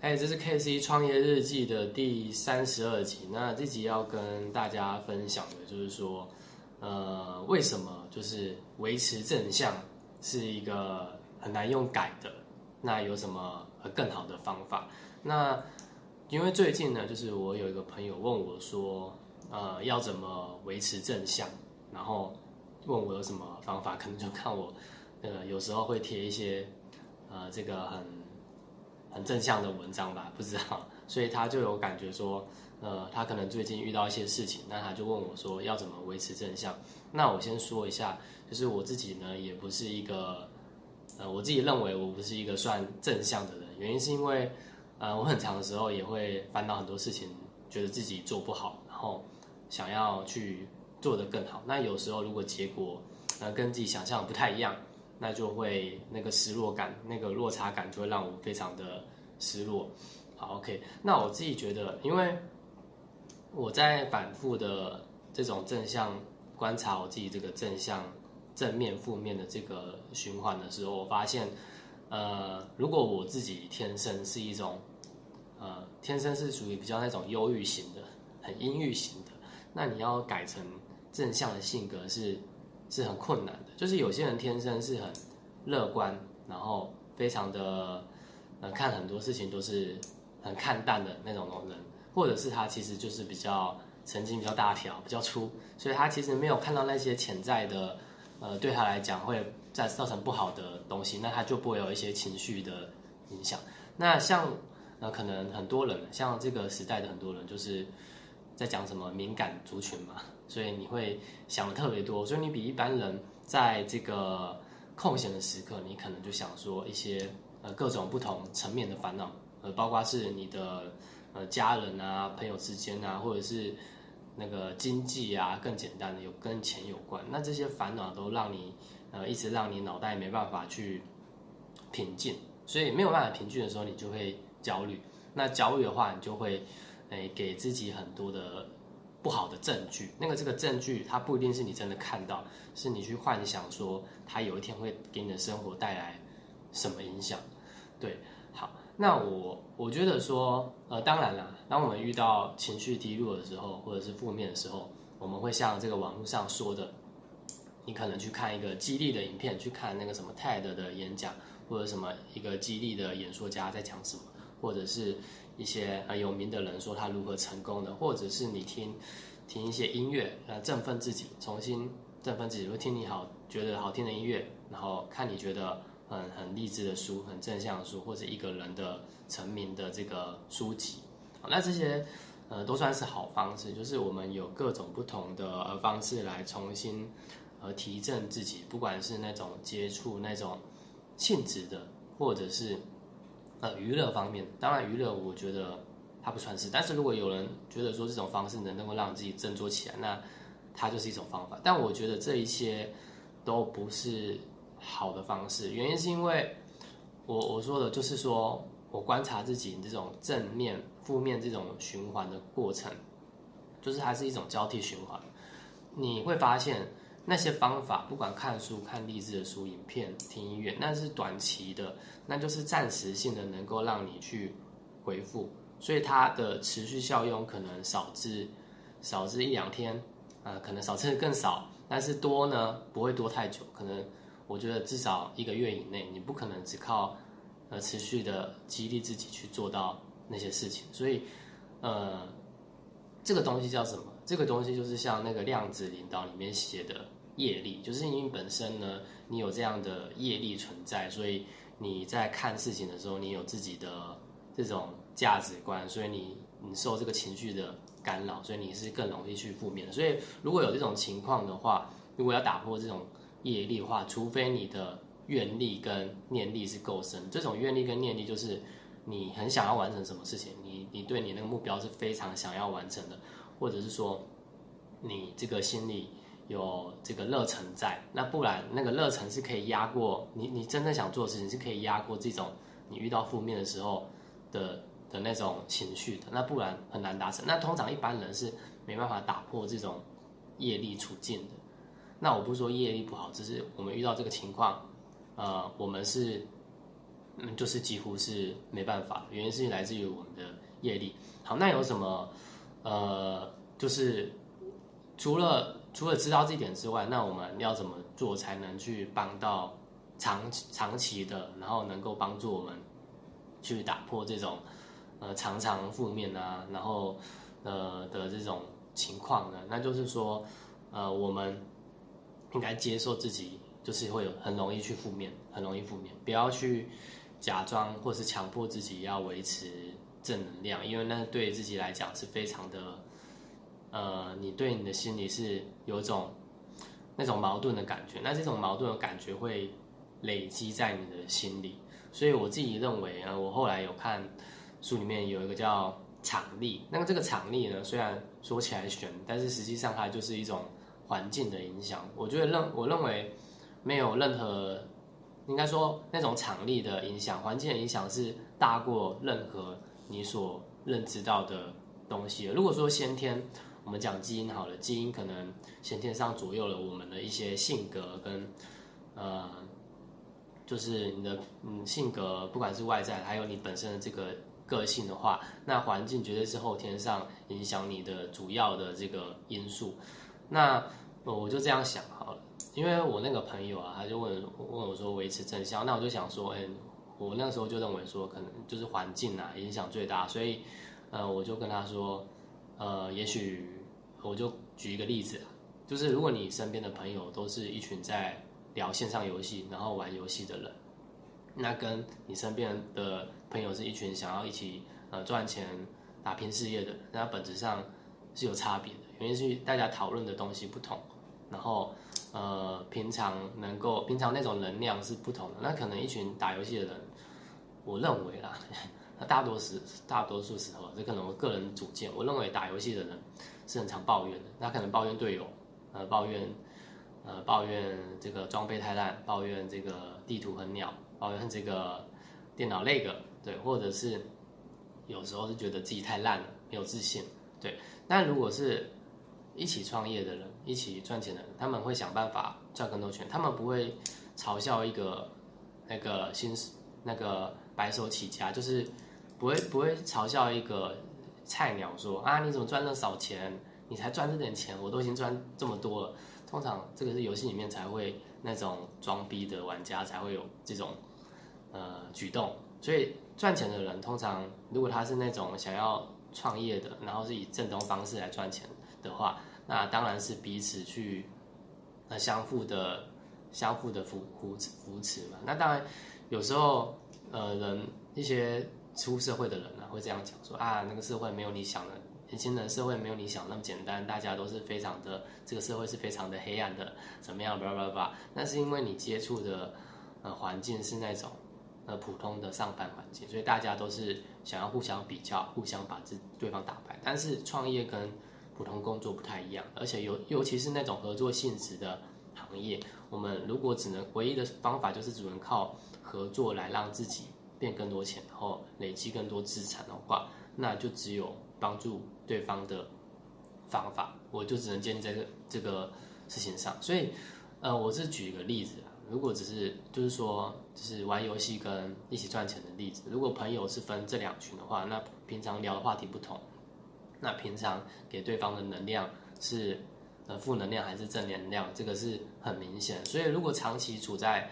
哎，这是 K C 创业日记的第三十二集。那这集要跟大家分享的就是说，呃，为什么就是维持正向是一个很难用改的？那有什么更好的方法？那因为最近呢，就是我有一个朋友问我说，呃，要怎么维持正向？然后问我有什么方法？可能就看我，呃，有时候会贴一些，呃，这个很。很正向的文章吧，不知道，所以他就有感觉说，呃，他可能最近遇到一些事情，那他就问我说要怎么维持正向。那我先说一下，就是我自己呢，也不是一个，呃，我自己认为我不是一个算正向的人，原因是因为，呃，我很长的时候也会烦恼很多事情，觉得自己做不好，然后想要去做得更好。那有时候如果结果，呃，跟自己想象不太一样。那就会那个失落感，那个落差感就会让我非常的失落。好，OK，那我自己觉得，因为我在反复的这种正向观察我自己这个正向正面负面的这个循环的时候，我发现，呃，如果我自己天生是一种，呃，天生是属于比较那种忧郁型的，很阴郁型的，那你要改成正向的性格是。是很困难的，就是有些人天生是很乐观，然后非常的呃看很多事情都是很看淡的那种人，或者是他其实就是比较神经比较大条、比较粗，所以他其实没有看到那些潜在的呃对他来讲会再造成不好的东西，那他就不会有一些情绪的影响。那像呃可能很多人像这个时代的很多人就是在讲什么敏感族群嘛。所以你会想的特别多，所以你比一般人在这个空闲的时刻，你可能就想说一些呃各种不同层面的烦恼，呃，包括是你的呃家人啊、朋友之间啊，或者是那个经济啊，更简单的有跟钱有关，那这些烦恼都让你呃一直让你脑袋没办法去平静，所以没有办法平静的时候，你就会焦虑。那焦虑的话，你就会诶给自己很多的。不好的证据，那个这个证据它不一定是你真的看到，是你去幻想说它有一天会给你的生活带来什么影响。对，好，那我我觉得说，呃，当然了，当我们遇到情绪低落的时候，或者是负面的时候，我们会像这个网络上说的，你可能去看一个激励的影片，去看那个什么 TED 的演讲，或者什么一个激励的演说家在讲什么，或者是。一些很有名的人说他如何成功的，或者是你听听一些音乐，呃，振奋自己，重新振奋自己，会听你好觉得好听的音乐，然后看你觉得很很励志的书，很正向的书，或者一个人的成名的这个书籍，那这些呃都算是好方式，就是我们有各种不同的方式来重新呃提振自己，不管是那种接触那种性质的，或者是。呃，娱乐方面，当然娱乐我觉得它不算是，但是如果有人觉得说这种方式能能够让自己振作起来，那它就是一种方法。但我觉得这一些都不是好的方式，原因是因为我我说的就是说我观察自己这种正面、负面这种循环的过程，就是它是一种交替循环，你会发现。那些方法，不管看书、看励志的书、影片、听音乐，那是短期的，那就是暂时性的，能够让你去回复，所以它的持续效用可能少至少至一两天，啊，可能少至更少，但是多呢，不会多太久，可能我觉得至少一个月以内，你不可能只靠呃持续的激励自己去做到那些事情，所以呃，这个东西叫什么？这个东西就是像那个量子领导里面写的。业力就是因为本身呢，你有这样的业力存在，所以你在看事情的时候，你有自己的这种价值观，所以你你受这个情绪的干扰，所以你是更容易去负面的。所以如果有这种情况的话，如果要打破这种业力的话，除非你的愿力跟念力是够深。这种愿力跟念力就是你很想要完成什么事情，你你对你那个目标是非常想要完成的，或者是说你这个心里。有这个热忱在，那不然那个热忱是可以压过你，你真正想做的事情是可以压过这种你遇到负面的时候的的那种情绪的，那不然很难达成。那通常一般人是没办法打破这种业力处境的。那我不是说业力不好，只是我们遇到这个情况，呃，我们是嗯，就是几乎是没办法，原因是来自于我们的业力。好，那有什么呃，就是除了除了知道这点之外，那我们要怎么做才能去帮到长长期的，然后能够帮助我们去打破这种呃常常负面啊，然后呃的这种情况呢？那就是说，呃，我们应该接受自己，就是会有很容易去负面，很容易负面，不要去假装或是强迫自己要维持正能量，因为那对自己来讲是非常的。呃，你对你的心里是有种那种矛盾的感觉，那这种矛盾的感觉会累积在你的心里。所以我自己认为啊，我后来有看书里面有一个叫场力，那么这个场力呢，虽然说起来玄，但是实际上它就是一种环境的影响。我觉得认我认为没有任何，应该说那种场力的影响，环境的影响是大过任何你所认知到的东西。如果说先天，我们讲基因好了，基因可能先天上左右了我们的一些性格跟呃，就是你的嗯性格，不管是外在还有你本身的这个个性的话，那环境绝对是后天上影响你的主要的这个因素。那我就这样想好了，因为我那个朋友啊，他就问问我说维持正向，那我就想说，哎，我那时候就认为说，可能就是环境啊影响最大，所以呃，我就跟他说，呃，也许。我就举一个例子，就是如果你身边的朋友都是一群在聊线上游戏，然后玩游戏的人，那跟你身边的朋友是一群想要一起呃赚钱打拼事业的，那本质上是有差别的。原因是大家讨论的东西不同，然后呃平常能够平常那种能量是不同的。那可能一群打游戏的人，我认为啦，大多时大多数时候，这可能我个人主见，我认为打游戏的人。是很常抱怨的，他可能抱怨队友，呃，抱怨，呃，抱怨这个装备太烂，抱怨这个地图很鸟，抱怨这个电脑那个，对，或者是有时候是觉得自己太烂了，没有自信，对。但如果是一起创业的人，一起赚钱的人，他们会想办法赚更多钱，他们不会嘲笑一个那个新那个白手起家，就是不会不会嘲笑一个。菜鸟说啊，你怎么赚那么少钱？你才赚这点钱，我都已经赚这么多了。通常这个是游戏里面才会那种装逼的玩家才会有这种呃举动。所以赚钱的人通常，如果他是那种想要创业的，然后是以正当方式来赚钱的话，那当然是彼此去呃相互的相互的扶扶持扶持嘛。那当然有时候呃人一些。出社会的人，会这样讲说啊，那个社会没有你想的，年轻人社会没有你想那么简单，大家都是非常的，这个社会是非常的黑暗的，怎么样？叭叭叭。那是因为你接触的呃环境是那种呃普通的上班环境，所以大家都是想要互相比较，互相把自对方打败。但是创业跟普通工作不太一样，而且尤尤其是那种合作性质的行业，我们如果只能唯一的方法就是只能靠合作来让自己。变更多钱，然后累积更多资产的话，那就只有帮助对方的方法，我就只能建立在这这个事情上。所以，呃，我是举一个例子啊，如果只是就是说，就是玩游戏跟一起赚钱的例子，如果朋友是分这两群的话，那平常聊的话题不同，那平常给对方的能量是呃负能量还是正能量，这个是很明显。所以，如果长期处在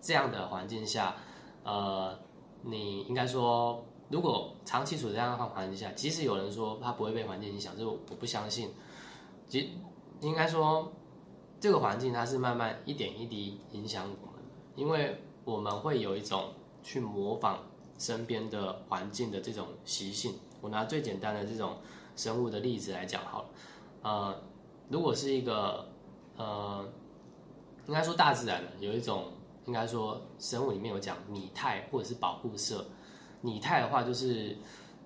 这样的环境下，呃。你应该说，如果长期处在这样的环境下，即使有人说他不会被环境影响，这我不相信。即应该说，这个环境它是慢慢一点一滴影响我们，因为我们会有一种去模仿身边的环境的这种习性。我拿最简单的这种生物的例子来讲好了，呃，如果是一个呃，应该说大自然的有一种。应该说，生物里面有讲拟态或者是保护色。拟态的话，就是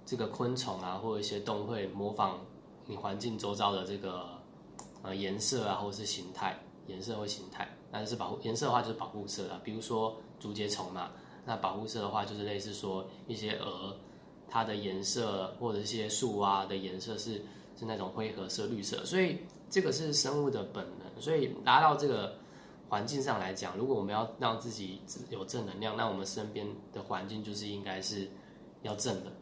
这个昆虫啊，或者一些动物会模仿你环境周遭的这个呃颜色啊，或者是形态，颜色或形态。但是保护颜色的话，就是保护色啊，比如说竹节虫嘛。那保护色的话，就是类似说一些蛾，它的颜色或者一些树啊的颜色是是那种灰褐色、绿色。所以这个是生物的本能。所以达到这个。环境上来讲，如果我们要让自己有正能量，那我们身边的环境就是应该是要正的。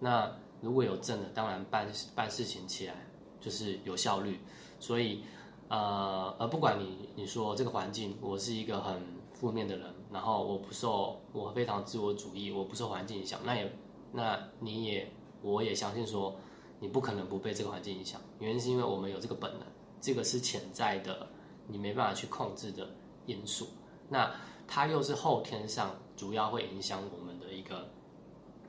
那如果有正的，当然办办事情起来就是有效率。所以，呃，而不管你你说这个环境，我是一个很负面的人，然后我不受，我非常自我主义，我不受环境影响，那也，那你也，我也相信说，你不可能不被这个环境影响。原因是因为我们有这个本能，这个是潜在的，你没办法去控制的因素。那它又是后天上主要会影响我们的一个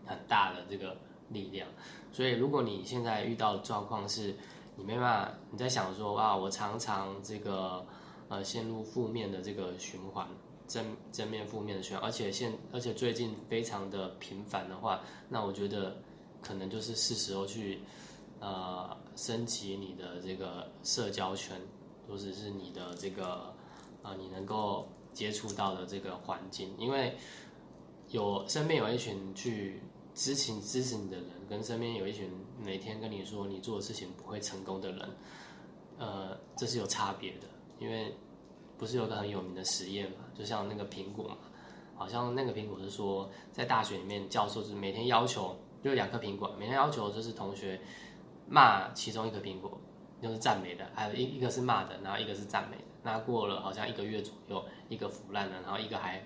很大的这个力量。所以，如果你现在遇到的状况是，你没办法，你在想说啊，我常常这个呃陷入负面的这个循环，正正面负面的循环，而且现而且最近非常的频繁的话，那我觉得可能就是是时候去呃升级你的这个社交圈，或者是你的这个呃你能够接触到的这个环境，因为有身边有一群去。支持支持你的人，跟身边有一群每天跟你说你做的事情不会成功的人，呃，这是有差别的。因为不是有个很有名的实验嘛，就像那个苹果嘛，好像那个苹果是说，在大学里面教授是每天要求就两颗苹果，每天要求就是同学骂其中一颗苹果，就是赞美的，还有一一个是骂的，然后一个是赞美的。那过了好像一个月左右，一个腐烂了，然后一个还。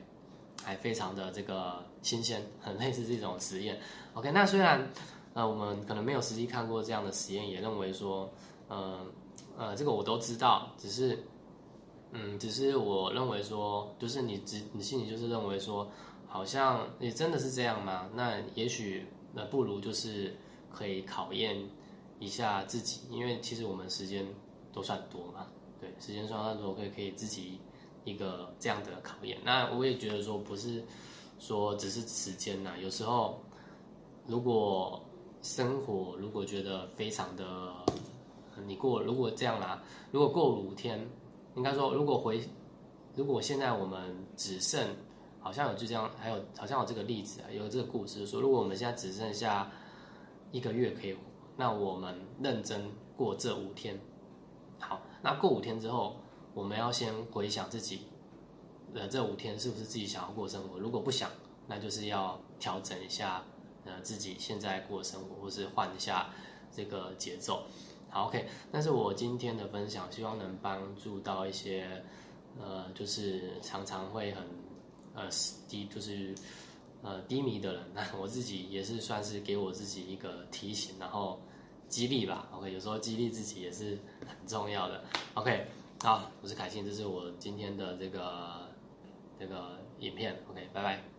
还非常的这个新鲜，很类似这种实验。OK，那虽然呃我们可能没有实际看过这样的实验，也认为说，呃呃这个我都知道，只是嗯，只是我认为说，就是你只你心里就是认为说，好像也真的是这样吗？那也许那不如就是可以考验一下自己，因为其实我们时间都算多嘛，对，时间算多，可以可以自己。一个这样的考验，那我也觉得说不是说只是时间呐，有时候如果生活如果觉得非常的，你过如果这样啦，如果过五天，应该说如果回，如果现在我们只剩好像有就这样，还有好像有这个例子啊，有这个故事说，如果我们现在只剩下一个月可以，那我们认真过这五天，好，那过五天之后。我们要先回想自己，呃，这五天是不是自己想要过生活？如果不想，那就是要调整一下，呃，自己现在过生活，或是换一下这个节奏。好，OK。但是我今天的分享，希望能帮助到一些，呃，就是常常会很，呃，低，就是呃低迷的人。那我自己也是算是给我自己一个提醒，然后激励吧。OK，有时候激励自己也是很重要的。OK。好，我是凯信，这是我今天的这个这个影片，OK，拜拜。